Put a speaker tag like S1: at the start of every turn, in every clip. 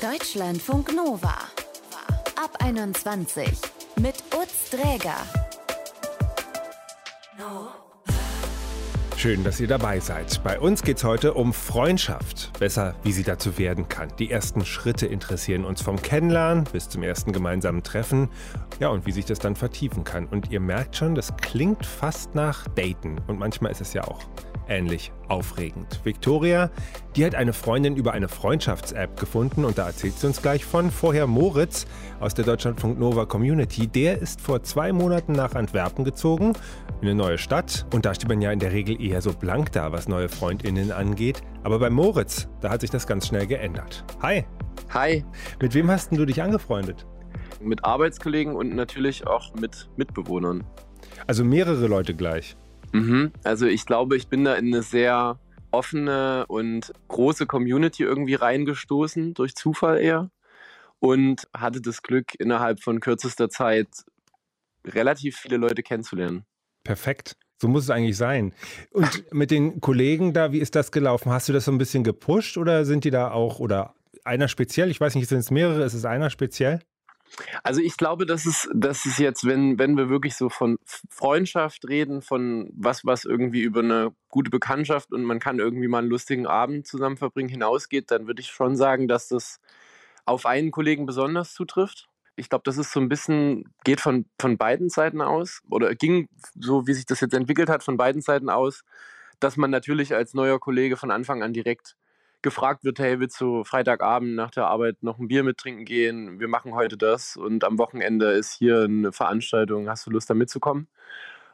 S1: Deutschlandfunk Nova. Ab 21 mit Utz Dräger.
S2: Schön, dass ihr dabei seid. Bei uns geht es heute um Freundschaft. Besser, wie sie dazu werden kann. Die ersten Schritte interessieren uns vom Kennenlernen bis zum ersten gemeinsamen Treffen. Ja, und wie sich das dann vertiefen kann. Und ihr merkt schon, das klingt fast nach Daten. Und manchmal ist es ja auch ähnlich aufregend. Victoria, die hat eine Freundin über eine Freundschafts-App gefunden und da erzählt sie uns gleich von. Vorher Moritz aus der Deutschlandfunk Nova Community. Der ist vor zwei Monaten nach Antwerpen gezogen, in eine neue Stadt. Und da steht man ja in der Regel eher so blank da, was neue FreundInnen angeht. Aber bei Moritz, da hat sich das ganz schnell geändert. Hi.
S3: Hi.
S2: Mit wem hast du dich angefreundet?
S3: Mit Arbeitskollegen und natürlich auch mit Mitbewohnern.
S2: Also mehrere Leute gleich.
S3: Mhm. Also ich glaube, ich bin da in eine sehr offene und große Community irgendwie reingestoßen, durch Zufall eher. Und hatte das Glück, innerhalb von kürzester Zeit relativ viele Leute kennenzulernen.
S2: Perfekt. So muss es eigentlich sein. Und mit den Kollegen da, wie ist das gelaufen? Hast du das so ein bisschen gepusht oder sind die da auch, oder einer speziell? Ich weiß nicht, sind es mehrere? Ist es einer speziell?
S3: Also ich glaube, dass es, dass es jetzt, wenn, wenn wir wirklich so von Freundschaft reden, von was, was irgendwie über eine gute Bekanntschaft und man kann irgendwie mal einen lustigen Abend zusammen verbringen, hinausgeht, dann würde ich schon sagen, dass das auf einen Kollegen besonders zutrifft. Ich glaube, das ist so ein bisschen, geht von, von beiden Seiten aus oder ging, so wie sich das jetzt entwickelt hat, von beiden Seiten aus, dass man natürlich als neuer Kollege von Anfang an direkt gefragt wird, hey, willst du Freitagabend nach der Arbeit noch ein Bier mittrinken gehen? Wir machen heute das und am Wochenende ist hier eine Veranstaltung, hast du Lust da mitzukommen?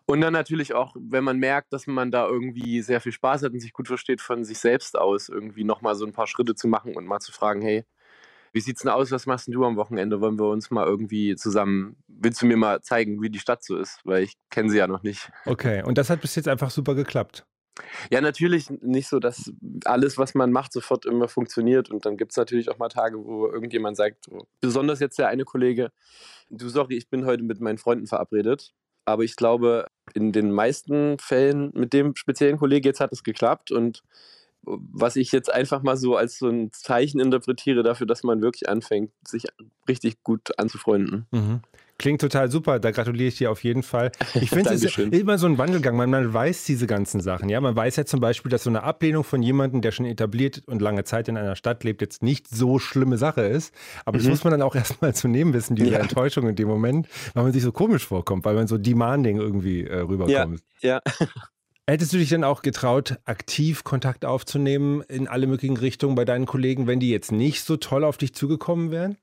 S3: Und dann natürlich auch, wenn man merkt, dass man da irgendwie sehr viel Spaß hat und sich gut versteht, von sich selbst aus irgendwie nochmal so ein paar Schritte zu machen und mal zu fragen, hey, wie sieht's denn aus? Was machst denn du am Wochenende? Wollen wir uns mal irgendwie zusammen, willst du mir mal zeigen, wie die Stadt so ist? Weil ich kenne sie ja noch nicht.
S2: Okay, und das hat bis jetzt einfach super geklappt.
S3: Ja, natürlich nicht so, dass alles, was man macht, sofort immer funktioniert. Und dann gibt es natürlich auch mal Tage, wo irgendjemand sagt, oh, besonders jetzt der eine Kollege, du sorry, ich bin heute mit meinen Freunden verabredet. Aber ich glaube, in den meisten Fällen mit dem speziellen Kollegen jetzt hat es geklappt. Und was ich jetzt einfach mal so als so ein Zeichen interpretiere dafür, dass man wirklich anfängt, sich richtig gut anzufreunden.
S2: Mhm. Klingt total super, da gratuliere ich dir auf jeden Fall. Ich finde es ist immer so ein Wandelgang, man, man weiß diese ganzen Sachen. Ja, man weiß ja zum Beispiel, dass so eine Ablehnung von jemandem, der schon etabliert und lange Zeit in einer Stadt lebt, jetzt nicht so schlimme Sache ist. Aber mhm. das muss man dann auch erstmal zu nehmen wissen, diese ja. Enttäuschung in dem Moment, weil man sich so komisch vorkommt, weil man so demanding irgendwie äh, rüberkommt.
S3: Ja, ja.
S2: Hättest du dich denn auch getraut, aktiv Kontakt aufzunehmen in alle möglichen Richtungen bei deinen Kollegen, wenn die jetzt nicht so toll auf dich zugekommen wären?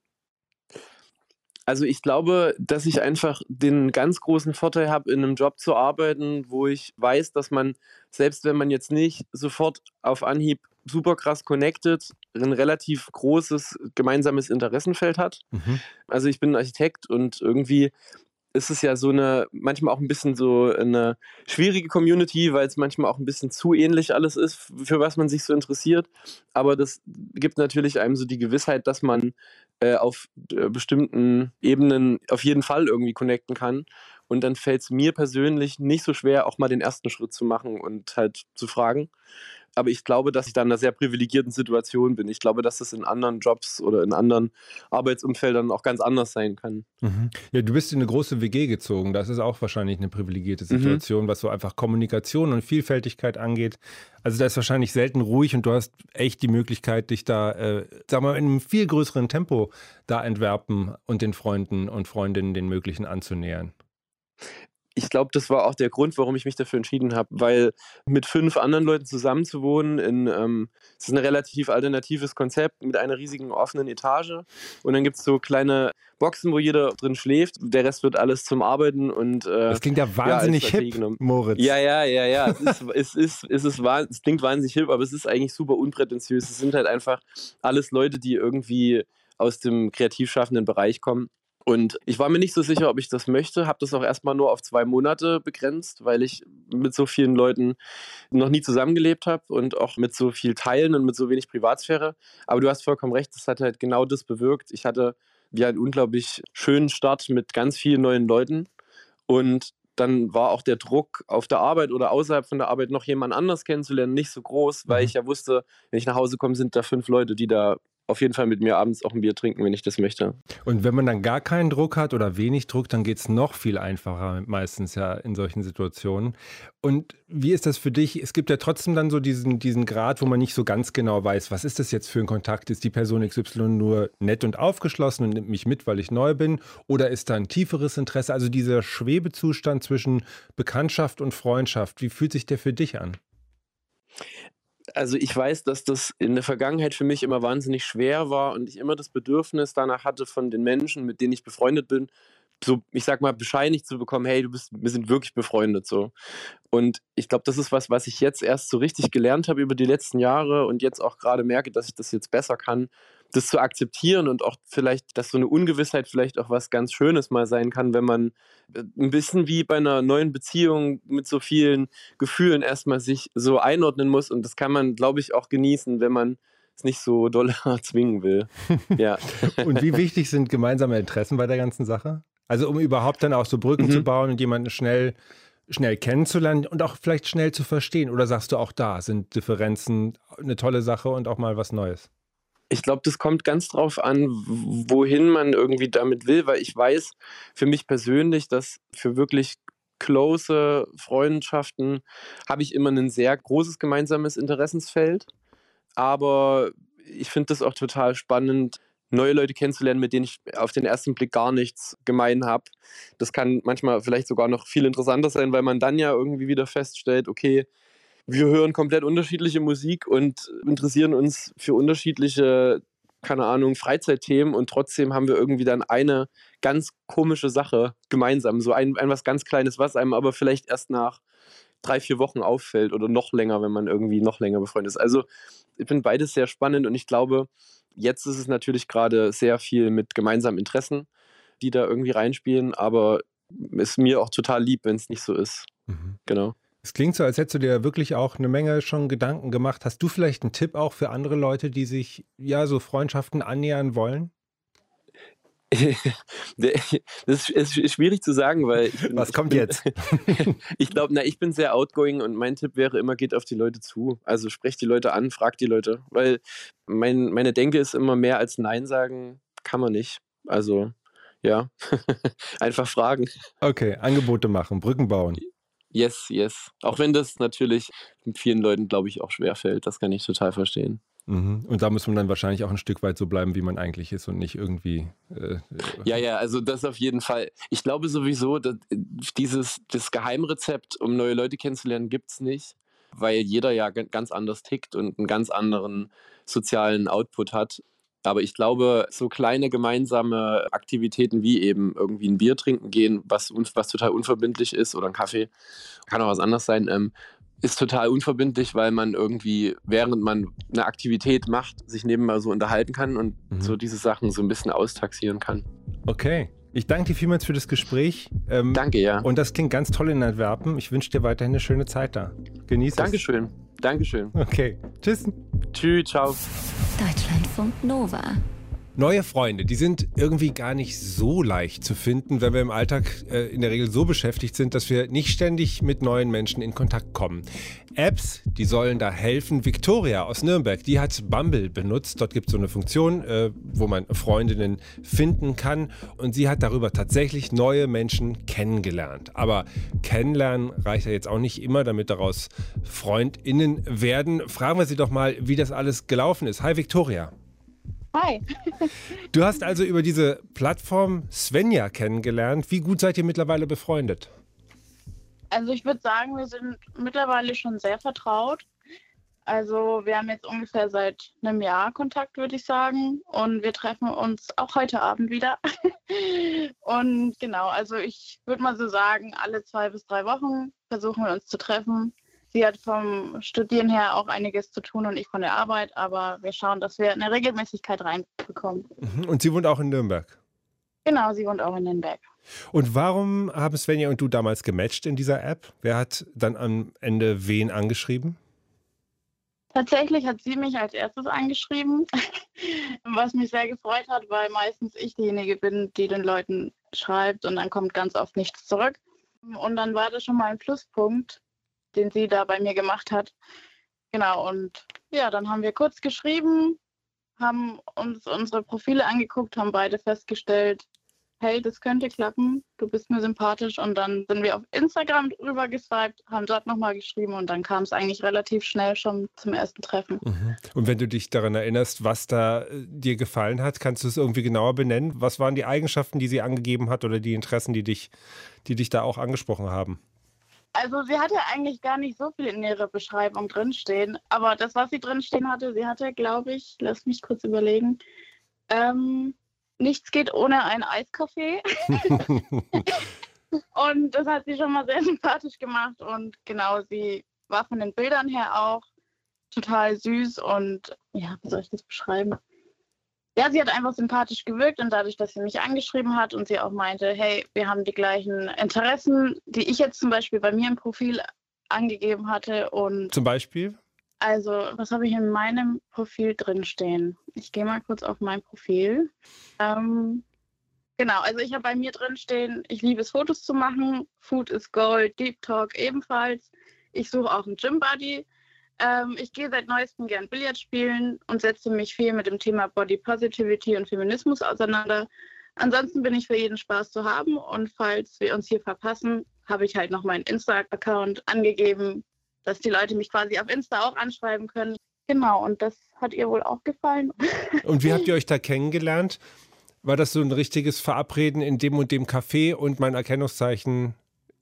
S3: Also ich glaube, dass ich einfach den ganz großen Vorteil habe, in einem Job zu arbeiten, wo ich weiß, dass man, selbst wenn man jetzt nicht sofort auf Anhieb super krass connected, ein relativ großes gemeinsames Interessenfeld hat. Mhm. Also ich bin Architekt und irgendwie ist es ja so eine, manchmal auch ein bisschen so eine schwierige Community, weil es manchmal auch ein bisschen zu ähnlich alles ist, für was man sich so interessiert. Aber das gibt natürlich einem so die Gewissheit, dass man äh, auf äh, bestimmten Ebenen auf jeden Fall irgendwie connecten kann. Und dann fällt es mir persönlich nicht so schwer, auch mal den ersten Schritt zu machen und halt zu fragen aber ich glaube, dass ich da in einer sehr privilegierten Situation bin. Ich glaube, dass das in anderen Jobs oder in anderen Arbeitsumfeldern auch ganz anders sein kann.
S2: Mhm. Ja, du bist in eine große WG gezogen. Das ist auch wahrscheinlich eine privilegierte mhm. Situation, mhm. was so einfach Kommunikation und Vielfältigkeit angeht. Also da ist wahrscheinlich selten ruhig und du hast echt die Möglichkeit, dich da, äh, sag mal, in einem viel größeren Tempo da entwerben und den Freunden und Freundinnen den möglichen anzunähern
S3: ich glaube, das war auch der Grund, warum ich mich dafür entschieden habe, weil mit fünf anderen Leuten zusammenzuwohnen, in, ähm, es ist ein relativ alternatives Konzept mit einer riesigen offenen Etage und dann gibt es so kleine Boxen, wo jeder drin schläft, der Rest wird alles zum Arbeiten und
S2: äh, Das klingt ja wahnsinnig ja, hip, genommen. Moritz.
S3: Ja, ja, ja, ja, es, ist, es, ist, es, ist, es klingt wahnsinnig hip, aber es ist eigentlich super unprätentiös. Es sind halt einfach alles Leute, die irgendwie aus dem kreativ schaffenden Bereich kommen und ich war mir nicht so sicher, ob ich das möchte, habe das auch erstmal nur auf zwei Monate begrenzt, weil ich mit so vielen Leuten noch nie zusammengelebt habe und auch mit so viel Teilen und mit so wenig Privatsphäre. Aber du hast vollkommen recht, das hat halt genau das bewirkt. Ich hatte ja einen unglaublich schönen Start mit ganz vielen neuen Leuten und dann war auch der Druck auf der Arbeit oder außerhalb von der Arbeit noch jemand anders kennenzulernen nicht so groß, weil mhm. ich ja wusste, wenn ich nach Hause komme, sind da fünf Leute, die da auf jeden Fall mit mir abends auch ein Bier trinken, wenn ich das möchte.
S2: Und wenn man dann gar keinen Druck hat oder wenig Druck, dann geht es noch viel einfacher, meistens ja in solchen Situationen. Und wie ist das für dich? Es gibt ja trotzdem dann so diesen, diesen Grad, wo man nicht so ganz genau weiß, was ist das jetzt für ein Kontakt? Ist die Person XY nur nett und aufgeschlossen und nimmt mich mit, weil ich neu bin? Oder ist da ein tieferes Interesse? Also dieser Schwebezustand zwischen Bekanntschaft und Freundschaft, wie fühlt sich der für dich an?
S3: Also ich weiß, dass das in der Vergangenheit für mich immer wahnsinnig schwer war und ich immer das Bedürfnis danach hatte, von den Menschen, mit denen ich befreundet bin, so, ich sag mal, bescheinigt zu bekommen, hey, du bist, wir sind wirklich befreundet so. Und ich glaube, das ist was, was ich jetzt erst so richtig gelernt habe über die letzten Jahre und jetzt auch gerade merke, dass ich das jetzt besser kann, das zu akzeptieren und auch vielleicht, dass so eine Ungewissheit vielleicht auch was ganz Schönes mal sein kann, wenn man äh, ein bisschen wie bei einer neuen Beziehung mit so vielen Gefühlen erstmal sich so einordnen muss. Und das kann man, glaube ich, auch genießen, wenn man es nicht so doll zwingen will. Ja.
S2: und wie wichtig sind gemeinsame Interessen bei der ganzen Sache? Also um überhaupt dann auch so Brücken mhm. zu bauen und jemanden schnell schnell kennenzulernen und auch vielleicht schnell zu verstehen? Oder sagst du auch da sind Differenzen eine tolle Sache und auch mal was Neues?
S3: Ich glaube, das kommt ganz drauf an, wohin man irgendwie damit will, weil ich weiß für mich persönlich, dass für wirklich close Freundschaften habe ich immer ein sehr großes gemeinsames Interessensfeld. Aber ich finde das auch total spannend, neue Leute kennenzulernen, mit denen ich auf den ersten Blick gar nichts gemein habe. Das kann manchmal vielleicht sogar noch viel interessanter sein, weil man dann ja irgendwie wieder feststellt, okay, wir hören komplett unterschiedliche Musik und interessieren uns für unterschiedliche, keine Ahnung, Freizeitthemen und trotzdem haben wir irgendwie dann eine ganz komische Sache gemeinsam. So ein, ein was ganz Kleines, was einem aber vielleicht erst nach drei, vier Wochen auffällt oder noch länger, wenn man irgendwie noch länger befreundet ist. Also ich finde beides sehr spannend und ich glaube, jetzt ist es natürlich gerade sehr viel mit gemeinsamen Interessen, die da irgendwie reinspielen, aber ist mir auch total lieb, wenn es nicht so ist. Mhm. Genau.
S2: Es klingt so, als hättest du dir wirklich auch eine Menge schon Gedanken gemacht. Hast du vielleicht einen Tipp auch für andere Leute, die sich ja so Freundschaften annähern wollen?
S3: das ist schwierig zu sagen, weil.
S2: Bin, Was kommt bin, jetzt?
S3: ich glaube, na, ich bin sehr outgoing und mein Tipp wäre immer, geht auf die Leute zu. Also sprecht die Leute an, fragt die Leute. Weil mein, meine Denke ist immer mehr als Nein sagen, kann man nicht. Also, ja, einfach fragen.
S2: Okay, Angebote machen, Brücken bauen.
S3: Yes, yes. Auch wenn das natürlich vielen Leuten, glaube ich, auch schwerfällt. Das kann ich total verstehen.
S2: Mhm. Und da muss man dann wahrscheinlich auch ein Stück weit so bleiben, wie man eigentlich ist und nicht irgendwie.
S3: Äh, ja, ja, also das auf jeden Fall. Ich glaube sowieso, dass dieses das Geheimrezept, um neue Leute kennenzulernen, gibt es nicht, weil jeder ja ganz anders tickt und einen ganz anderen sozialen Output hat. Aber ich glaube, so kleine gemeinsame Aktivitäten wie eben irgendwie ein Bier trinken gehen, was, was total unverbindlich ist, oder ein Kaffee, kann auch was anderes sein, ähm, ist total unverbindlich, weil man irgendwie, während man eine Aktivität macht, sich nebenbei so unterhalten kann und mhm. so diese Sachen so ein bisschen austaxieren kann.
S2: Okay. Ich danke dir vielmals für das Gespräch.
S3: Ähm, danke, ja.
S2: Und das klingt ganz toll in Antwerpen. Ich wünsche dir weiterhin eine schöne Zeit da. Genieß
S3: Dankeschön. es. Dankeschön.
S2: Dankeschön. Okay. Tschüss.
S3: Tschüss, ciao.
S1: Deutschlandfunk Nova.
S2: Neue Freunde, die sind irgendwie gar nicht so leicht zu finden, wenn wir im Alltag äh, in der Regel so beschäftigt sind, dass wir nicht ständig mit neuen Menschen in Kontakt kommen. Apps, die sollen da helfen. Victoria aus Nürnberg, die hat Bumble benutzt. Dort gibt es so eine Funktion, äh, wo man Freundinnen finden kann. Und sie hat darüber tatsächlich neue Menschen kennengelernt. Aber kennenlernen reicht ja jetzt auch nicht immer, damit daraus Freundinnen werden. Fragen wir sie doch mal, wie das alles gelaufen ist. Hi Victoria.
S4: Hi.
S2: du hast also über diese Plattform Svenja kennengelernt. Wie gut seid ihr mittlerweile befreundet?
S4: Also ich würde sagen, wir sind mittlerweile schon sehr vertraut. Also wir haben jetzt ungefähr seit einem Jahr Kontakt, würde ich sagen. Und wir treffen uns auch heute Abend wieder. und genau, also ich würde mal so sagen, alle zwei bis drei Wochen versuchen wir uns zu treffen sie hat vom Studieren her auch einiges zu tun und ich von der Arbeit, aber wir schauen, dass wir eine Regelmäßigkeit reinbekommen.
S2: Mhm. Und sie wohnt auch in Nürnberg?
S4: Genau, sie wohnt auch in Nürnberg.
S2: Und warum haben Svenja und du damals gematcht in dieser App? Wer hat dann am Ende wen angeschrieben?
S4: Tatsächlich hat sie mich als erstes angeschrieben, was mich sehr gefreut hat, weil meistens ich diejenige bin, die den Leuten schreibt und dann kommt ganz oft nichts zurück. Und dann war das schon mal ein Pluspunkt, den sie da bei mir gemacht hat. Genau, und ja, dann haben wir kurz geschrieben, haben uns unsere Profile angeguckt, haben beide festgestellt, hey, das könnte klappen, du bist mir sympathisch. Und dann sind wir auf Instagram drüber geswiped, haben dort nochmal geschrieben und dann kam es eigentlich relativ schnell schon zum ersten Treffen.
S2: Mhm. Und wenn du dich daran erinnerst, was da äh, dir gefallen hat, kannst du es irgendwie genauer benennen? Was waren die Eigenschaften, die sie angegeben hat oder die Interessen, die dich, die dich da auch angesprochen haben?
S4: Also sie hatte eigentlich gar nicht so viel in ihrer Beschreibung drinstehen, aber das, was sie drinstehen hatte, sie hatte, glaube ich, lass mich kurz überlegen, ähm, nichts geht ohne einen Eiskaffee. und das hat sie schon mal sehr sympathisch gemacht. Und genau, sie war von den Bildern her auch total süß und ja, wie soll ich das beschreiben? Ja, sie hat einfach sympathisch gewirkt und dadurch, dass sie mich angeschrieben hat und sie auch meinte, hey, wir haben die gleichen Interessen, die ich jetzt zum Beispiel bei mir im Profil angegeben hatte. Und
S2: zum Beispiel?
S4: Also, was habe ich in meinem Profil drinstehen? Ich gehe mal kurz auf mein Profil. Ähm, genau, also ich habe bei mir drinstehen, ich liebe es, Fotos zu machen. Food is Gold, Deep Talk ebenfalls. Ich suche auch einen Gym Buddy. Ähm, ich gehe seit neuestem gern Billard spielen und setze mich viel mit dem Thema Body Positivity und Feminismus auseinander. Ansonsten bin ich für jeden Spaß zu haben und falls wir uns hier verpassen, habe ich halt noch meinen Insta-Account angegeben, dass die Leute mich quasi auf Insta auch anschreiben können. Genau, und das hat ihr wohl auch gefallen.
S2: Und wie habt ihr euch da kennengelernt? War das so ein richtiges Verabreden in dem und dem Café und mein Erkennungszeichen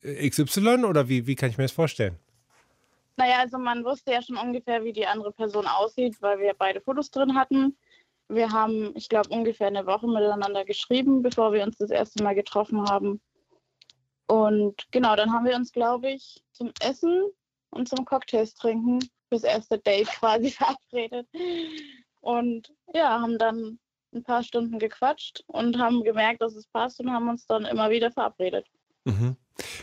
S2: XY oder wie, wie kann ich mir das vorstellen?
S4: Naja, also man wusste ja schon ungefähr, wie die andere Person aussieht, weil wir beide Fotos drin hatten. Wir haben, ich glaube, ungefähr eine Woche miteinander geschrieben, bevor wir uns das erste Mal getroffen haben. Und genau, dann haben wir uns, glaube ich, zum Essen und zum Cocktails trinken fürs erste Date quasi verabredet. Und ja, haben dann ein paar Stunden gequatscht und haben gemerkt, dass es passt und haben uns dann immer wieder verabredet.
S2: Mhm.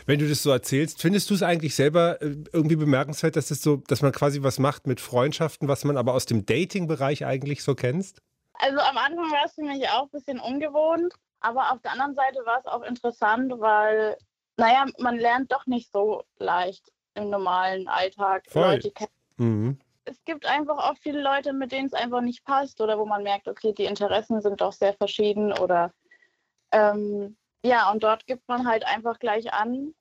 S2: Wenn du das so erzählst, findest du es eigentlich selber äh, irgendwie bemerkenswert, dass es so, dass man quasi was macht mit Freundschaften, was man aber aus dem Dating-Bereich eigentlich so kennst?
S4: Also am Anfang war es für mich auch ein bisschen ungewohnt, aber auf der anderen Seite war es auch interessant, weil, naja, man lernt doch nicht so leicht im normalen Alltag
S2: Voll. Leute kennen. Mhm.
S4: Es gibt einfach auch viele Leute, mit denen es einfach nicht passt oder wo man merkt, okay, die Interessen sind doch sehr verschieden oder ähm, ja, und dort gibt man halt einfach gleich an,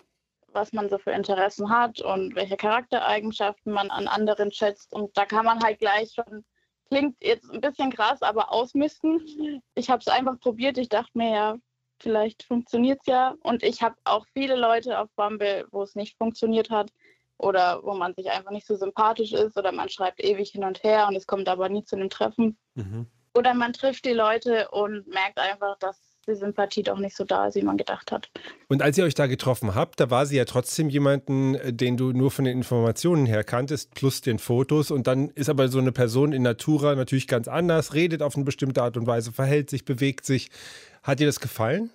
S4: was man so für Interessen hat und welche Charaktereigenschaften man an anderen schätzt. Und da kann man halt gleich schon, klingt jetzt ein bisschen krass, aber ausmisten. Ich habe es einfach probiert. Ich dachte mir ja, vielleicht funktioniert es ja. Und ich habe auch viele Leute auf Bumble, wo es nicht funktioniert hat oder wo man sich einfach nicht so sympathisch ist oder man schreibt ewig hin und her und es kommt aber nie zu einem Treffen. Mhm. Oder man trifft die Leute und merkt einfach, dass die Sympathie doch nicht so da ist, wie man gedacht hat.
S2: Und als ihr euch da getroffen habt, da war sie ja trotzdem jemanden, äh, den du nur von den Informationen her kanntest, plus den Fotos. Und dann ist aber so eine Person in Natura natürlich ganz anders, redet auf eine bestimmte Art und Weise, verhält sich, bewegt sich. Hat dir das gefallen?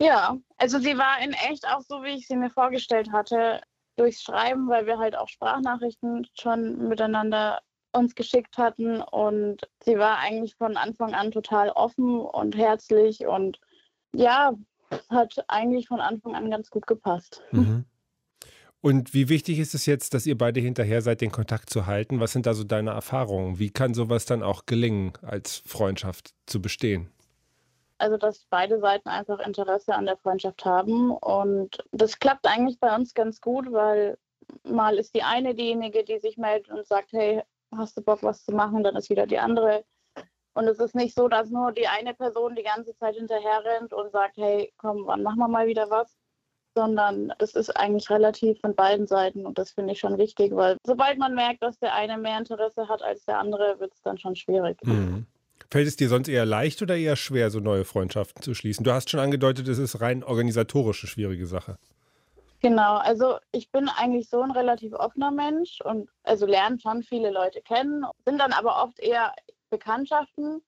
S4: Ja, also sie war in echt auch so, wie ich sie mir vorgestellt hatte, durchs Schreiben, weil wir halt auch Sprachnachrichten schon miteinander uns geschickt hatten. Und sie war eigentlich von Anfang an total offen und herzlich und ja, hat eigentlich von Anfang an ganz gut gepasst.
S2: Mhm. Und wie wichtig ist es jetzt, dass ihr beide hinterher seid, den Kontakt zu halten? Was sind da so deine Erfahrungen? Wie kann sowas dann auch gelingen, als Freundschaft zu bestehen?
S4: Also, dass beide Seiten einfach Interesse an der Freundschaft haben. Und das klappt eigentlich bei uns ganz gut, weil mal ist die eine diejenige, die sich meldet und sagt, hey, hast du Bock, was zu machen, dann ist wieder die andere. Und es ist nicht so, dass nur die eine Person die ganze Zeit hinterher rennt und sagt, hey, komm, wann machen wir mal wieder was? Sondern es ist eigentlich relativ von beiden Seiten und das finde ich schon wichtig, weil sobald man merkt, dass der eine mehr Interesse hat als der andere, wird es dann schon schwierig.
S2: Mhm. Fällt es dir sonst eher leicht oder eher schwer, so neue Freundschaften zu schließen? Du hast schon angedeutet, es ist rein organisatorische schwierige Sache.
S4: Genau, also ich bin eigentlich so ein relativ offener Mensch und also lernen schon viele Leute kennen, sind dann aber oft eher Bekanntschaften.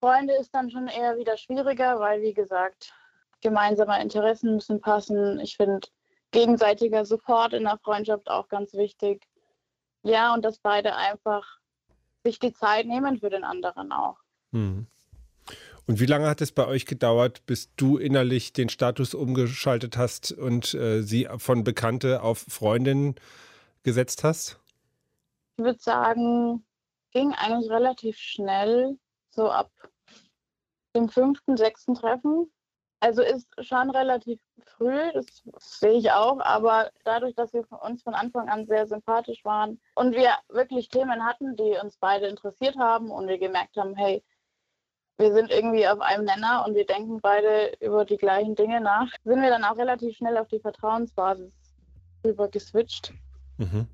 S4: Freunde ist dann schon eher wieder schwieriger, weil wie gesagt, gemeinsame Interessen müssen passen. Ich finde gegenseitiger Support in der Freundschaft auch ganz wichtig. Ja, und dass beide einfach sich die Zeit nehmen für den anderen auch.
S2: Hm. Und wie lange hat es bei euch gedauert, bis du innerlich den Status umgeschaltet hast und äh, sie von Bekannte auf Freundin gesetzt hast?
S4: Ich würde sagen, ging eigentlich relativ schnell, so ab dem fünften, sechsten Treffen. Also ist schon relativ früh, das sehe ich auch, aber dadurch, dass wir uns von Anfang an sehr sympathisch waren und wir wirklich Themen hatten, die uns beide interessiert haben und wir gemerkt haben, hey, wir sind irgendwie auf einem Nenner und wir denken beide über die gleichen Dinge nach, sind wir dann auch relativ schnell auf die Vertrauensbasis rüber geswitcht. Mhm.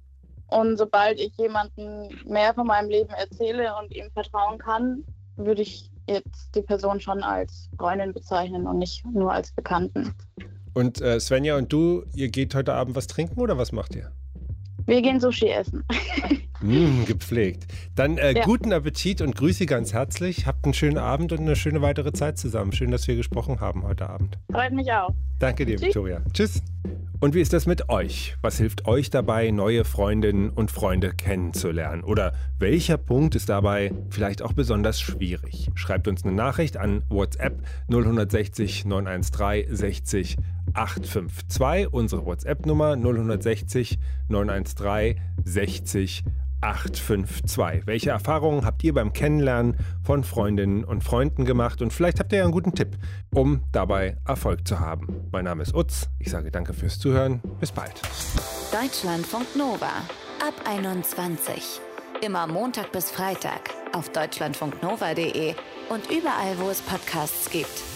S4: Und sobald ich jemandem mehr von meinem Leben erzähle und ihm vertrauen kann, würde ich jetzt die Person schon als Freundin bezeichnen und nicht nur als Bekannten.
S2: Und äh, Svenja und du, ihr geht heute Abend was trinken oder was macht ihr?
S4: Wir gehen Sushi essen.
S2: Mmh, gepflegt. Dann äh, ja. guten Appetit und grüße ganz herzlich. Habt einen schönen Abend und eine schöne weitere Zeit zusammen. Schön, dass wir gesprochen haben heute Abend.
S4: Freut mich auch.
S2: Danke dir, Tschüss. Victoria. Tschüss. Und wie ist das mit euch? Was hilft euch dabei, neue Freundinnen und Freunde kennenzulernen? Oder welcher Punkt ist dabei vielleicht auch besonders schwierig? Schreibt uns eine Nachricht an WhatsApp 0160 913 60 852, unsere WhatsApp-Nummer 0160 913 60 852. Welche Erfahrungen habt ihr beim Kennenlernen von Freundinnen und Freunden gemacht? Und vielleicht habt ihr ja einen guten Tipp, um dabei Erfolg zu haben. Mein Name ist Utz. Ich sage danke fürs Zuhören. Bis bald.
S1: Deutschlandfunk Nova ab 21. Immer Montag bis Freitag auf deutschlandfunknova.de und überall, wo es Podcasts gibt.